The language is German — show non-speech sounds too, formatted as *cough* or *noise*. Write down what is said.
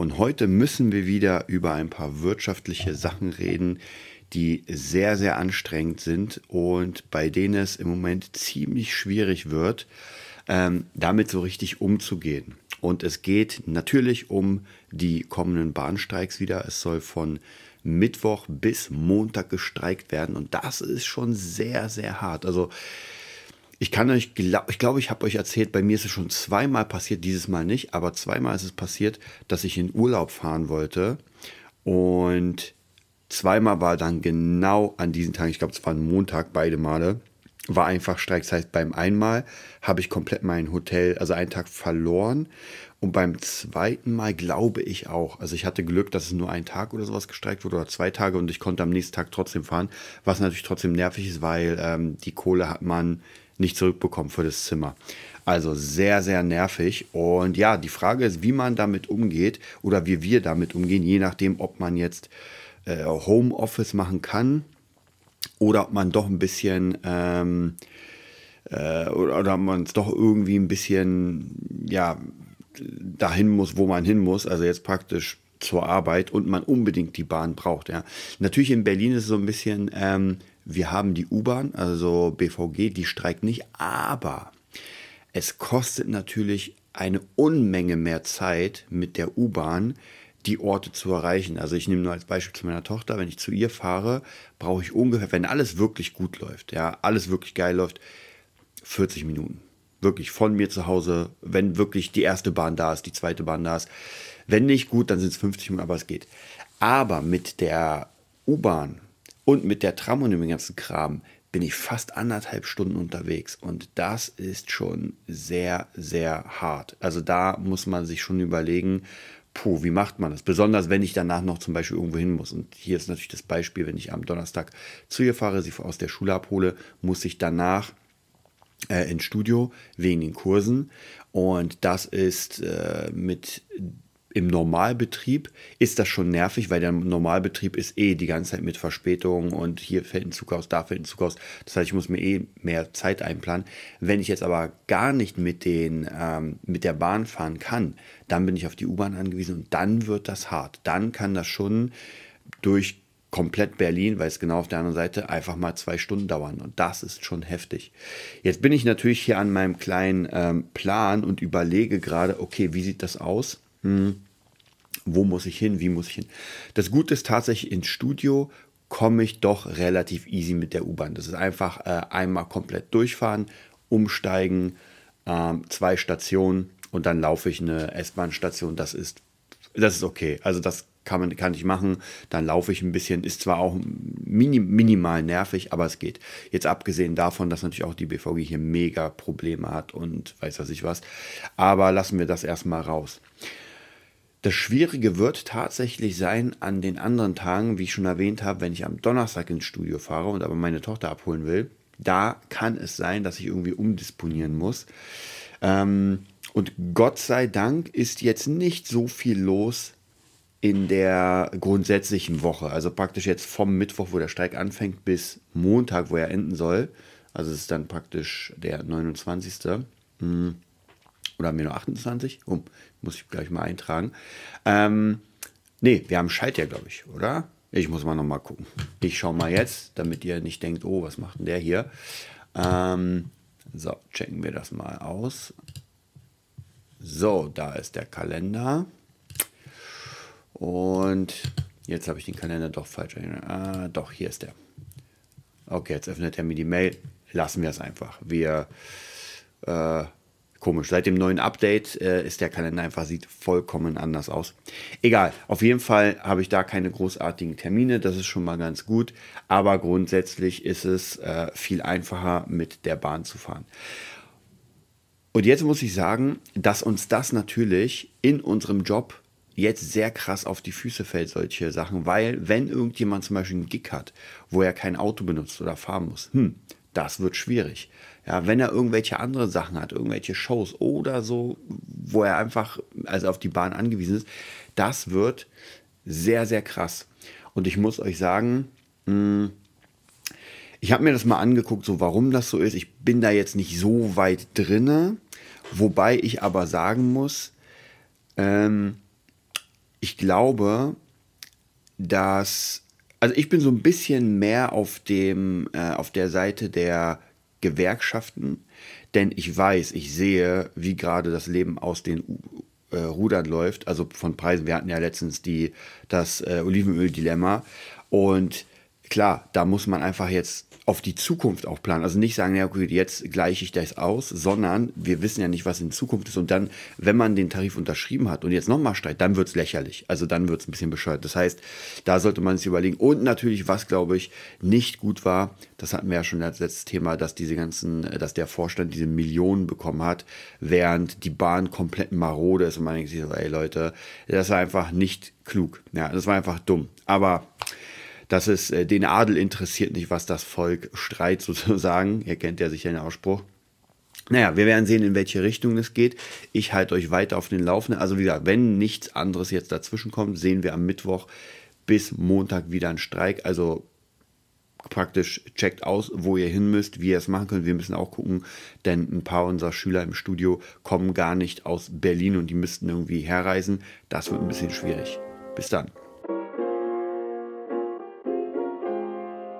Und heute müssen wir wieder über ein paar wirtschaftliche Sachen reden, die sehr, sehr anstrengend sind und bei denen es im Moment ziemlich schwierig wird, ähm, damit so richtig umzugehen. Und es geht natürlich um die kommenden Bahnstreiks wieder. Es soll von Mittwoch bis Montag gestreikt werden und das ist schon sehr, sehr hart. Also ich kann euch, ich glaube, ich habe euch erzählt, bei mir ist es schon zweimal passiert, dieses Mal nicht, aber zweimal ist es passiert, dass ich in Urlaub fahren wollte und zweimal war dann genau an diesen Tagen, ich glaube, es war ein Montag, beide Male, war einfach Streik. Das heißt, beim einmal habe ich komplett mein Hotel, also einen Tag verloren. Und beim zweiten Mal glaube ich auch. Also ich hatte Glück, dass es nur ein Tag oder sowas gestreikt wurde oder zwei Tage und ich konnte am nächsten Tag trotzdem fahren. Was natürlich trotzdem nervig ist, weil ähm, die Kohle hat man nicht zurückbekommen für das Zimmer. Also sehr, sehr nervig. Und ja, die Frage ist, wie man damit umgeht oder wie wir damit umgehen, je nachdem, ob man jetzt äh, Homeoffice machen kann oder ob man doch ein bisschen ähm, äh, oder, oder man es doch irgendwie ein bisschen ja dahin muss, wo man hin muss. Also jetzt praktisch zur Arbeit und man unbedingt die Bahn braucht. Ja. Natürlich in Berlin ist es so ein bisschen ähm, wir haben die U-Bahn, also BVG, die streikt nicht, aber es kostet natürlich eine Unmenge mehr Zeit mit der U-Bahn, die Orte zu erreichen. Also ich nehme nur als Beispiel zu meiner Tochter, wenn ich zu ihr fahre, brauche ich ungefähr, wenn alles wirklich gut läuft, ja, alles wirklich geil läuft, 40 Minuten. Wirklich von mir zu Hause, wenn wirklich die erste Bahn da ist, die zweite Bahn da ist. Wenn nicht gut, dann sind es 50 Minuten, aber es geht. Aber mit der U-Bahn und mit der Tram und dem ganzen Kram bin ich fast anderthalb Stunden unterwegs. Und das ist schon sehr, sehr hart. Also da muss man sich schon überlegen, puh, wie macht man das? Besonders wenn ich danach noch zum Beispiel irgendwo hin muss. Und hier ist natürlich das Beispiel, wenn ich am Donnerstag zu ihr fahre, sie aus der Schule abhole, muss ich danach äh, ins Studio wegen den Kursen. Und das ist äh, mit im Normalbetrieb ist das schon nervig, weil der Normalbetrieb ist eh die ganze Zeit mit Verspätung und hier fällt ein Zug aus, da fällt ein Zug aus. Das heißt, ich muss mir eh mehr Zeit einplanen. Wenn ich jetzt aber gar nicht mit, den, ähm, mit der Bahn fahren kann, dann bin ich auf die U-Bahn angewiesen und dann wird das hart. Dann kann das schon durch komplett Berlin, weil es genau auf der anderen Seite einfach mal zwei Stunden dauern. Und das ist schon heftig. Jetzt bin ich natürlich hier an meinem kleinen ähm, Plan und überlege gerade, okay, wie sieht das aus? hm, wo muss ich hin, wie muss ich hin. Das Gute ist tatsächlich ins Studio komme ich doch relativ easy mit der U-Bahn. Das ist einfach äh, einmal komplett durchfahren, umsteigen, ähm, zwei Stationen und dann laufe ich eine S-Bahn-Station. Das ist, das ist okay. Also das kann, man, kann ich machen. Dann laufe ich ein bisschen. Ist zwar auch mini, minimal nervig, aber es geht. Jetzt abgesehen davon, dass natürlich auch die BVG hier mega Probleme hat und weiß was ich was. Aber lassen wir das erstmal raus. Das Schwierige wird tatsächlich sein an den anderen Tagen, wie ich schon erwähnt habe, wenn ich am Donnerstag ins Studio fahre und aber meine Tochter abholen will. Da kann es sein, dass ich irgendwie umdisponieren muss. Ähm, und Gott sei Dank ist jetzt nicht so viel los in der grundsätzlichen Woche. Also praktisch jetzt vom Mittwoch, wo der Streik anfängt, bis Montag, wo er enden soll. Also es ist dann praktisch der 29. Hm. Oder haben wir nur 28? Oh, muss ich gleich mal eintragen. Ähm, nee, wir haben Schaltjahr, glaube ich, oder? Ich muss mal nochmal gucken. Ich schaue mal jetzt, damit ihr nicht denkt, oh, was macht denn der hier? Ähm, so, checken wir das mal aus. So, da ist der Kalender. Und jetzt habe ich den Kalender doch falsch. Ah, doch, hier ist der. Okay, jetzt öffnet er mir die Mail. Lassen wir es einfach. Wir, äh, komisch, seit dem neuen Update äh, ist der Kalender einfach, sieht vollkommen anders aus. Egal, auf jeden Fall habe ich da keine großartigen Termine, das ist schon mal ganz gut. Aber grundsätzlich ist es äh, viel einfacher, mit der Bahn zu fahren. Und jetzt muss ich sagen, dass uns das natürlich in unserem Job jetzt sehr krass auf die Füße fällt, solche Sachen, weil wenn irgendjemand zum Beispiel einen Gig hat, wo er kein Auto benutzt oder fahren muss, hm, das wird schwierig. Ja, wenn er irgendwelche andere Sachen hat, irgendwelche Shows oder so, wo er einfach also auf die Bahn angewiesen ist, das wird sehr, sehr krass. Und ich muss euch sagen, hm, ich habe mir das mal angeguckt, so warum das so ist. Ich bin da jetzt nicht so weit drinne, wobei ich aber sagen muss, ähm, ich glaube, dass also ich bin so ein bisschen mehr auf dem äh, auf der Seite der Gewerkschaften, denn ich weiß, ich sehe, wie gerade das Leben aus den äh, Rudern läuft, also von Preisen. Wir hatten ja letztens die das äh, Olivenöl-Dilemma und klar, da muss man einfach jetzt auf die Zukunft auch planen. Also nicht sagen, ja, okay, jetzt gleiche ich das aus, sondern wir wissen ja nicht, was in Zukunft ist. Und dann, wenn man den Tarif unterschrieben hat und jetzt nochmal steigt, dann wird es lächerlich. Also dann wird es ein bisschen bescheuert. Das heißt, da sollte man sich überlegen. Und natürlich, was glaube ich nicht gut war, das hatten wir ja schon als letztes Thema, dass diese ganzen, dass der Vorstand diese Millionen bekommen hat, während die Bahn komplett marode ist und man denkt sich ey Leute, das war einfach nicht klug. Ja, das war einfach dumm. Aber dass es äh, den Adel interessiert nicht, was das Volk streit *laughs* sozusagen. Ihr kennt ja sicher den Ausspruch. Naja, wir werden sehen, in welche Richtung es geht. Ich halte euch weiter auf den Laufenden. Also wie gesagt, wenn nichts anderes jetzt dazwischen kommt, sehen wir am Mittwoch bis Montag wieder einen Streik. Also praktisch checkt aus, wo ihr hin müsst, wie ihr es machen könnt. Wir müssen auch gucken, denn ein paar unserer Schüler im Studio kommen gar nicht aus Berlin und die müssten irgendwie herreisen. Das wird ein bisschen schwierig. Bis dann.